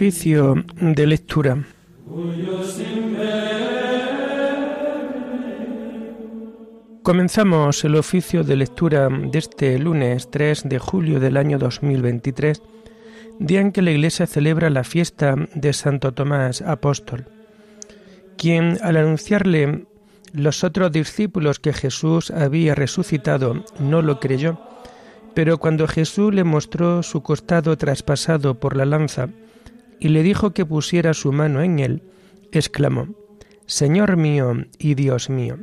Oficio de lectura. Comenzamos el oficio de lectura de este lunes 3 de julio del año 2023, día en que la Iglesia celebra la fiesta de Santo Tomás Apóstol, quien al anunciarle los otros discípulos que Jesús había resucitado no lo creyó, pero cuando Jesús le mostró su costado traspasado por la lanza y le dijo que pusiera su mano en él, exclamó, Señor mío y Dios mío.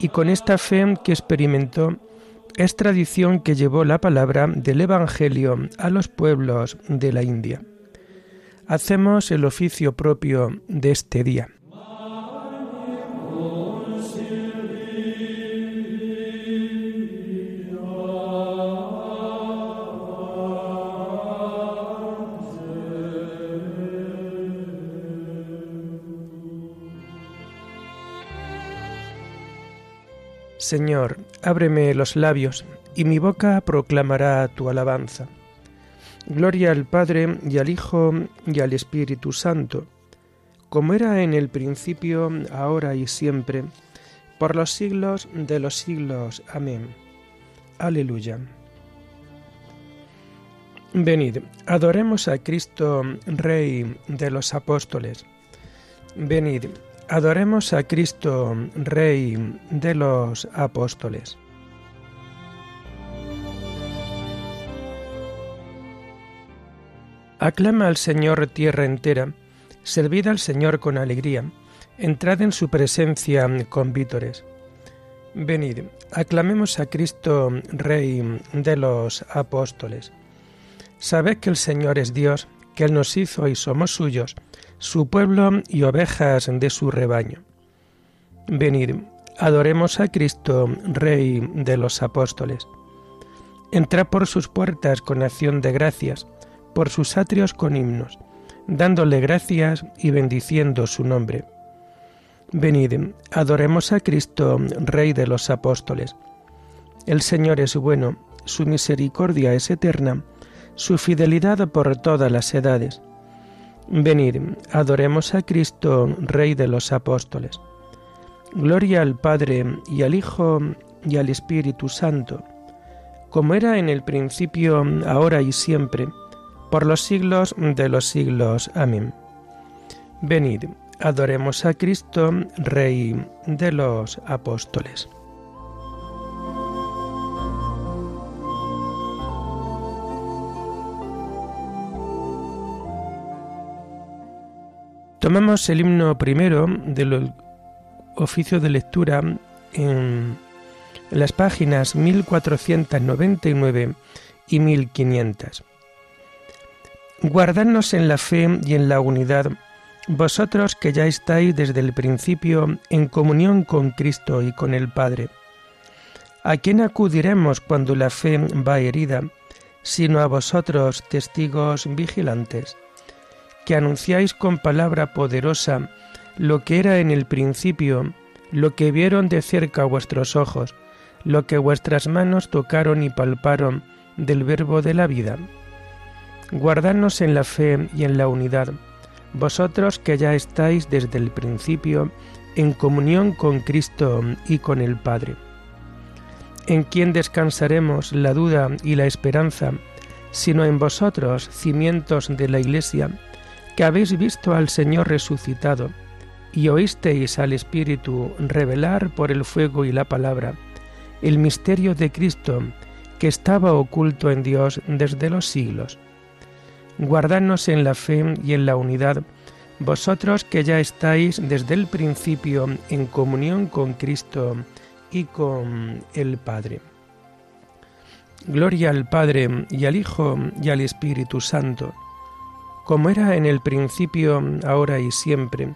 Y con esta fe que experimentó, es tradición que llevó la palabra del Evangelio a los pueblos de la India. Hacemos el oficio propio de este día. Señor, ábreme los labios, y mi boca proclamará tu alabanza. Gloria al Padre y al Hijo y al Espíritu Santo, como era en el principio, ahora y siempre, por los siglos de los siglos. Amén. Aleluya. Venid, adoremos a Cristo, Rey de los apóstoles. Venid, Adoremos a Cristo, Rey de los apóstoles. Aclama al Señor tierra entera, servid al Señor con alegría, entrad en su presencia con vítores. Venid, aclamemos a Cristo, Rey de los apóstoles. Sabed que el Señor es Dios, que Él nos hizo y somos suyos, su pueblo y ovejas de su rebaño. Venid, adoremos a Cristo, Rey de los apóstoles. Entrad por sus puertas con acción de gracias, por sus atrios con himnos, dándole gracias y bendiciendo su nombre. Venid, adoremos a Cristo, Rey de los apóstoles. El Señor es bueno, su misericordia es eterna, su fidelidad por todas las edades Venid, adoremos a Cristo, Rey de los apóstoles. Gloria al Padre y al Hijo y al Espíritu Santo, como era en el principio, ahora y siempre, por los siglos de los siglos. Amén. Venid, adoremos a Cristo, Rey de los apóstoles. Tomamos el himno primero del oficio de lectura en las páginas 1499 y 1500. Guardadnos en la fe y en la unidad, vosotros que ya estáis desde el principio en comunión con Cristo y con el Padre. ¿A quién acudiremos cuando la fe va herida, sino a vosotros, testigos vigilantes? Que anunciáis con palabra poderosa lo que era en el principio, lo que vieron de cerca vuestros ojos, lo que vuestras manos tocaron y palparon del verbo de la vida. Guardadnos en la fe y en la unidad, vosotros que ya estáis desde el principio en comunión con Cristo y con el Padre. ¿En quién descansaremos la duda y la esperanza, sino en vosotros, cimientos de la Iglesia, que habéis visto al Señor resucitado y oísteis al Espíritu revelar por el fuego y la palabra el misterio de Cristo que estaba oculto en Dios desde los siglos. Guardadnos en la fe y en la unidad, vosotros que ya estáis desde el principio en comunión con Cristo y con el Padre. Gloria al Padre y al Hijo y al Espíritu Santo como era en el principio, ahora y siempre,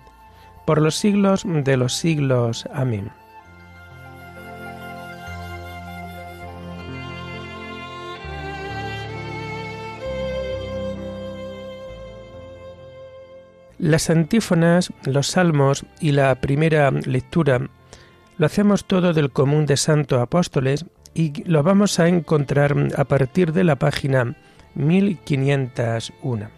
por los siglos de los siglos. Amén. Las antífonas, los salmos y la primera lectura lo hacemos todo del común de Santo Apóstoles y lo vamos a encontrar a partir de la página 1501.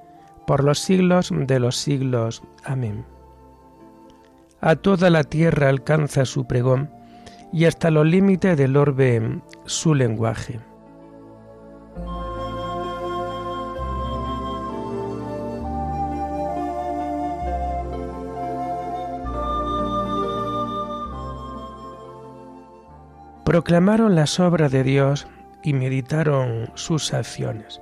por los siglos de los siglos. Amén. A toda la tierra alcanza su pregón, y hasta los límites del orbe su lenguaje. Proclamaron las obras de Dios y meditaron sus acciones.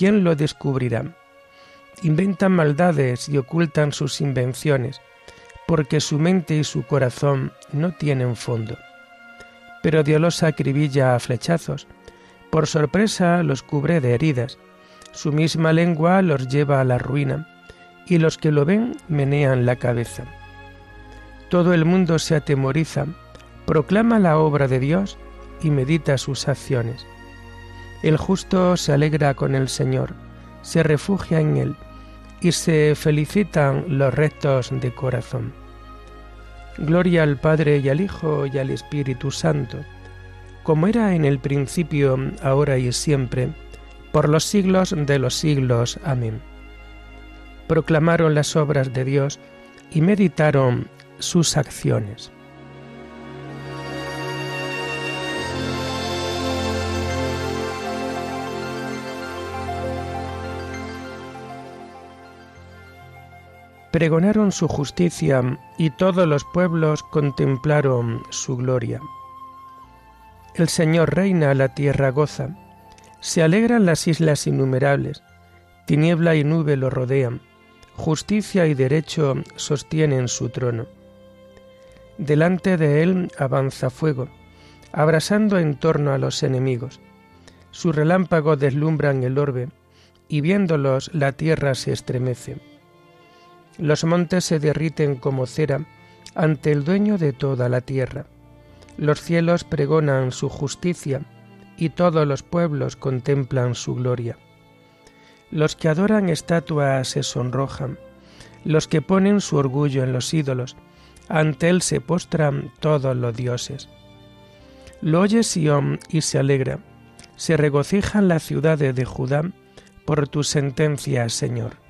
¿quién lo descubrirá? Inventan maldades y ocultan sus invenciones, porque su mente y su corazón no tienen fondo. Pero Dios los acribilla a flechazos, por sorpresa los cubre de heridas, su misma lengua los lleva a la ruina, y los que lo ven menean la cabeza. Todo el mundo se atemoriza, proclama la obra de Dios y medita sus acciones. El justo se alegra con el Señor, se refugia en Él y se felicitan los rectos de corazón. Gloria al Padre y al Hijo y al Espíritu Santo, como era en el principio, ahora y siempre, por los siglos de los siglos. Amén. Proclamaron las obras de Dios y meditaron sus acciones. Pregonaron su justicia y todos los pueblos contemplaron su gloria. El Señor reina, la tierra goza, se alegran las islas innumerables, tiniebla y nube lo rodean, justicia y derecho sostienen su trono. Delante de él avanza fuego, abrasando en torno a los enemigos. Sus relámpagos deslumbran el orbe, y viéndolos la tierra se estremece los montes se derriten como cera ante el dueño de toda la tierra. Los cielos pregonan su justicia y todos los pueblos contemplan su gloria. Los que adoran estatuas se sonrojan, los que ponen su orgullo en los ídolos, ante él se postran todos los dioses. Lo oye Sión y se alegra, se regocijan las ciudades de Judá por tu sentencia, Señor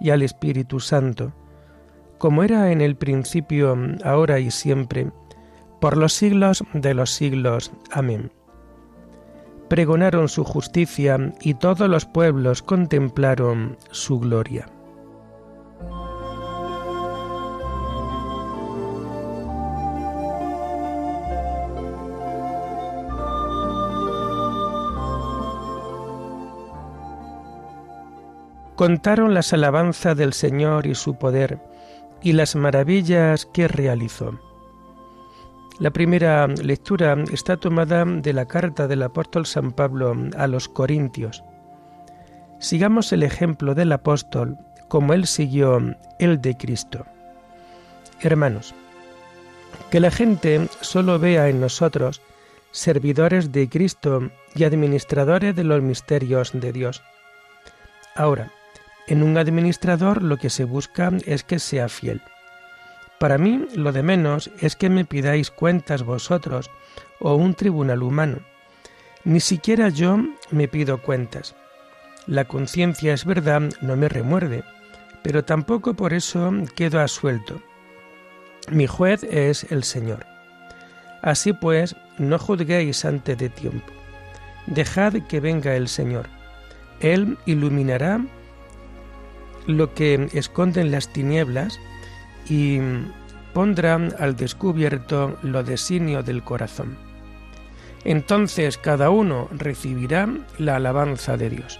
y al Espíritu Santo, como era en el principio, ahora y siempre, por los siglos de los siglos. Amén. Pregonaron su justicia y todos los pueblos contemplaron su gloria. Contaron las alabanzas del Señor y su poder y las maravillas que realizó. La primera lectura está tomada de la carta del apóstol San Pablo a los Corintios. Sigamos el ejemplo del apóstol como él siguió el de Cristo. Hermanos, que la gente solo vea en nosotros servidores de Cristo y administradores de los misterios de Dios. Ahora, en un administrador lo que se busca es que sea fiel. Para mí lo de menos es que me pidáis cuentas vosotros o un tribunal humano. Ni siquiera yo me pido cuentas. La conciencia es verdad, no me remuerde, pero tampoco por eso quedo asuelto. Mi juez es el Señor. Así pues, no juzguéis antes de tiempo. Dejad que venga el Señor. Él iluminará lo que esconden las tinieblas y pondrá al descubierto lo desinio del corazón. Entonces cada uno recibirá la alabanza de Dios.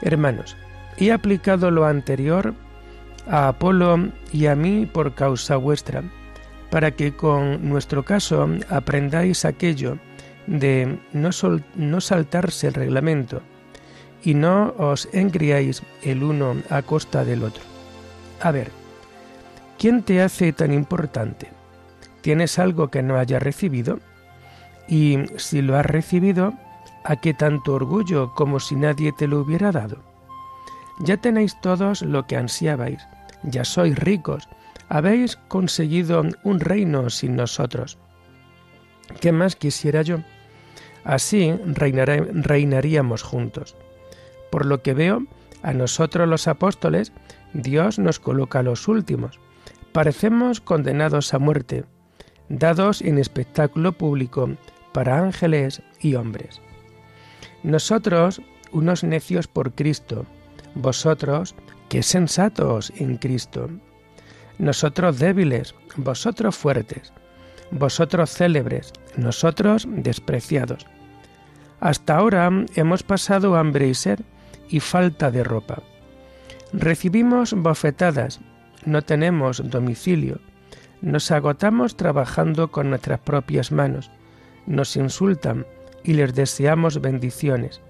Hermanos, he aplicado lo anterior a Apolo y a mí por causa vuestra, para que con nuestro caso aprendáis aquello de no, no saltarse el reglamento, y no os engriáis el uno a costa del otro. A ver, ¿quién te hace tan importante? ¿Tienes algo que no haya recibido? Y si lo has recibido, ¿a qué tanto orgullo como si nadie te lo hubiera dado? Ya tenéis todos lo que ansiabais, ya sois ricos, habéis conseguido un reino sin nosotros. ¿Qué más quisiera yo? Así reinaríamos juntos. Por lo que veo, a nosotros los apóstoles, Dios nos coloca los últimos. Parecemos condenados a muerte, dados en espectáculo público para ángeles y hombres. Nosotros, unos necios por Cristo, vosotros, que sensatos en Cristo. Nosotros débiles, vosotros fuertes, vosotros célebres, nosotros despreciados. Hasta ahora hemos pasado hambre y sed, y falta de ropa. Recibimos bofetadas, no tenemos domicilio, nos agotamos trabajando con nuestras propias manos, nos insultan y les deseamos bendiciones,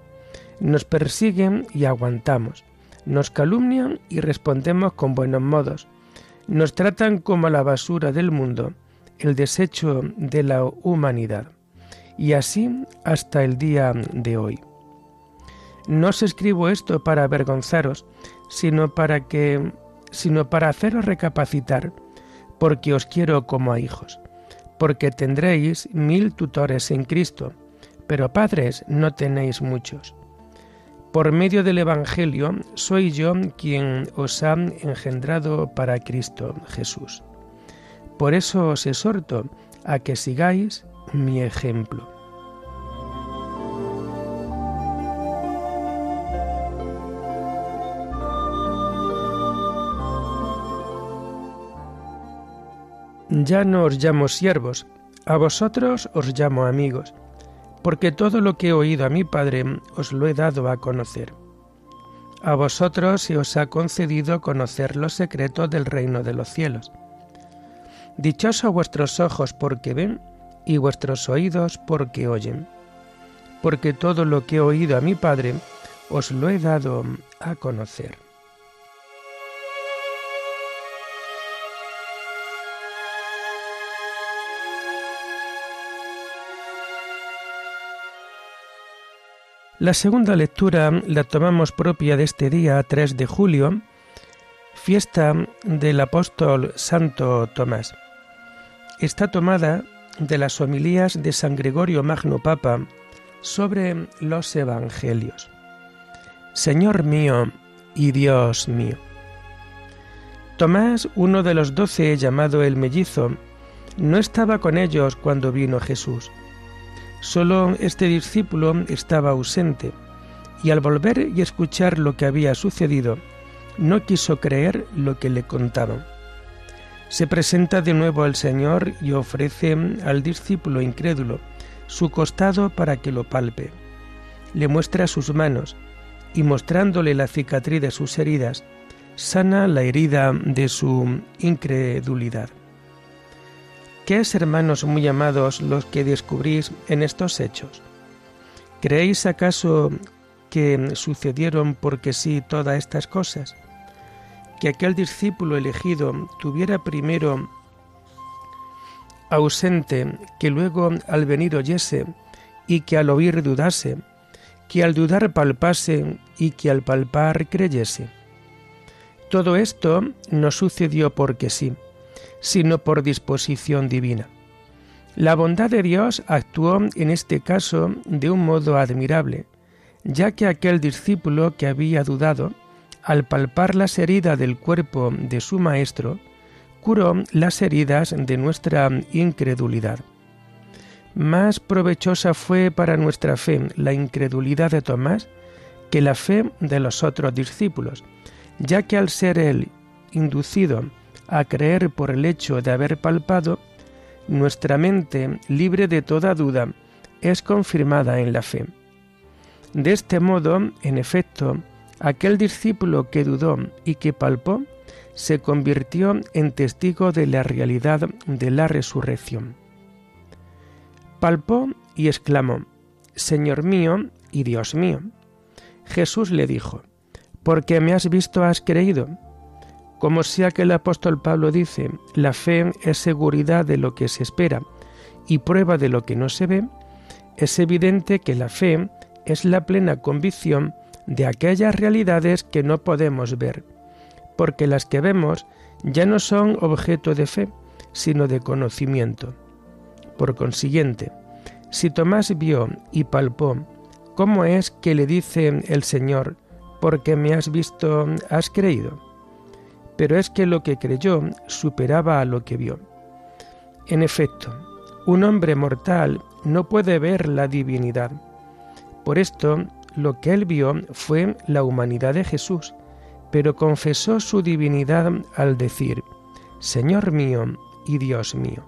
nos persiguen y aguantamos, nos calumnian y respondemos con buenos modos, nos tratan como la basura del mundo, el desecho de la humanidad, y así hasta el día de hoy. No os escribo esto para avergonzaros, sino para que sino para haceros recapacitar, porque os quiero como a hijos, porque tendréis mil tutores en Cristo, pero padres no tenéis muchos. Por medio del Evangelio soy yo quien os ha engendrado para Cristo Jesús. Por eso os exhorto a que sigáis mi ejemplo. Ya no os llamo siervos, a vosotros os llamo amigos, porque todo lo que he oído a mi Padre os lo he dado a conocer. A vosotros se os ha concedido conocer los secretos del reino de los cielos. Dichosos vuestros ojos porque ven y vuestros oídos porque oyen, porque todo lo que he oído a mi Padre os lo he dado a conocer. La segunda lectura la tomamos propia de este día 3 de julio, fiesta del apóstol Santo Tomás. Está tomada de las homilías de San Gregorio Magno Papa sobre los Evangelios. Señor mío y Dios mío. Tomás, uno de los doce llamado el mellizo, no estaba con ellos cuando vino Jesús. Solo este discípulo estaba ausente, y al volver y escuchar lo que había sucedido, no quiso creer lo que le contaban. Se presenta de nuevo al Señor y ofrece al discípulo incrédulo su costado para que lo palpe. Le muestra sus manos y mostrándole la cicatriz de sus heridas, sana la herida de su incredulidad. ¿Qué es, hermanos muy amados, los que descubrís en estos hechos? ¿Creéis acaso que sucedieron porque sí todas estas cosas? Que aquel discípulo elegido tuviera primero ausente, que luego al venir oyese, y que al oír dudase, que al dudar palpase y que al palpar creyese. Todo esto no sucedió porque sí, sino por disposición divina. La bondad de Dios actuó en este caso de un modo admirable, ya que aquel discípulo que había dudado, al palpar las heridas del cuerpo de su Maestro, curó las heridas de nuestra incredulidad. Más provechosa fue para nuestra fe la incredulidad de Tomás que la fe de los otros discípulos, ya que al ser él inducido a creer por el hecho de haber palpado, nuestra mente, libre de toda duda, es confirmada en la fe. De este modo, en efecto, aquel discípulo que dudó y que palpó, se convirtió en testigo de la realidad de la resurrección. Palpó y exclamó, Señor mío y Dios mío. Jesús le dijo, Porque me has visto has creído. Como sea que el apóstol Pablo dice, la fe es seguridad de lo que se espera y prueba de lo que no se ve, es evidente que la fe es la plena convicción de aquellas realidades que no podemos ver, porque las que vemos ya no son objeto de fe, sino de conocimiento. Por consiguiente, si Tomás vio y palpó, ¿cómo es que le dice el Señor, porque me has visto, has creído? Pero es que lo que creyó superaba a lo que vio. En efecto, un hombre mortal no puede ver la divinidad. Por esto, lo que él vio fue la humanidad de Jesús, pero confesó su divinidad al decir, Señor mío y Dios mío.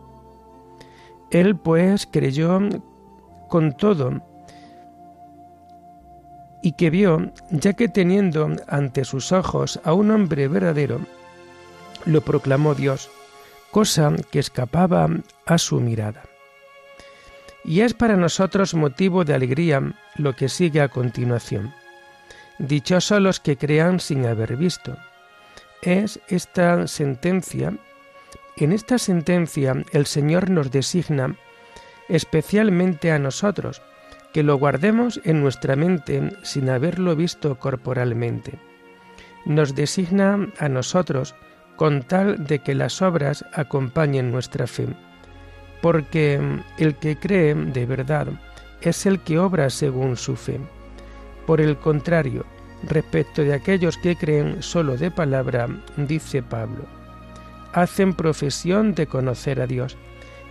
Él pues creyó con todo y que vio, ya que teniendo ante sus ojos a un hombre verdadero, lo proclamó Dios, cosa que escapaba a su mirada. Y es para nosotros motivo de alegría lo que sigue a continuación. Dichosos los que crean sin haber visto. Es esta sentencia, en esta sentencia el Señor nos designa especialmente a nosotros, que lo guardemos en nuestra mente sin haberlo visto corporalmente. Nos designa a nosotros con tal de que las obras acompañen nuestra fe. Porque el que cree de verdad es el que obra según su fe. Por el contrario, respecto de aquellos que creen solo de palabra, dice Pablo, hacen profesión de conocer a Dios,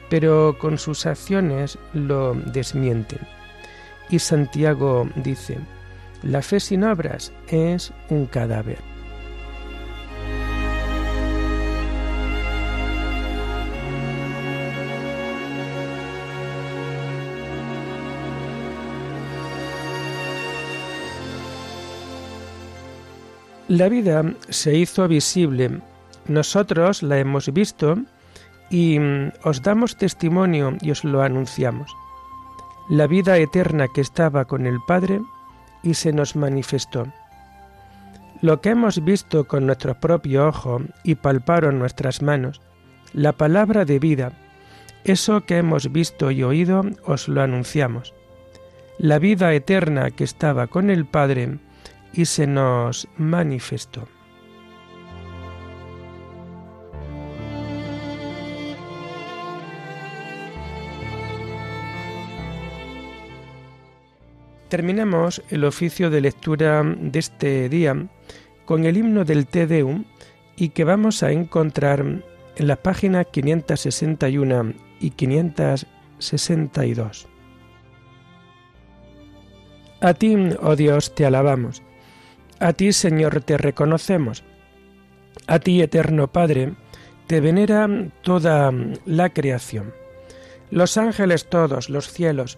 pero con sus acciones lo desmienten. Y Santiago dice, la fe sin obras es un cadáver. La vida se hizo visible, nosotros la hemos visto y mm, os damos testimonio y os lo anunciamos. La vida eterna que estaba con el Padre y se nos manifestó. Lo que hemos visto con nuestro propio ojo y palparon nuestras manos, la palabra de vida, eso que hemos visto y oído, os lo anunciamos. La vida eterna que estaba con el Padre y se nos manifestó. Terminamos el oficio de lectura de este día con el himno del Te Deum y que vamos a encontrar en las páginas 561 y 562. A ti, oh Dios, te alabamos a ti, Señor, te reconocemos. A ti, eterno Padre, te venera toda la creación. Los ángeles todos, los cielos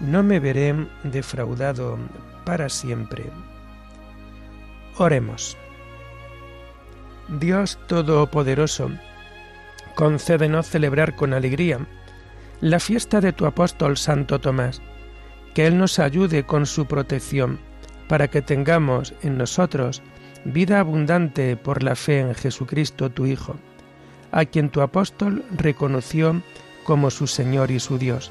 no me veré defraudado para siempre. Oremos. Dios Todopoderoso, concédenos celebrar con alegría la fiesta de tu apóstol Santo Tomás, que Él nos ayude con su protección, para que tengamos en nosotros vida abundante por la fe en Jesucristo tu Hijo, a quien tu apóstol reconoció como su Señor y su Dios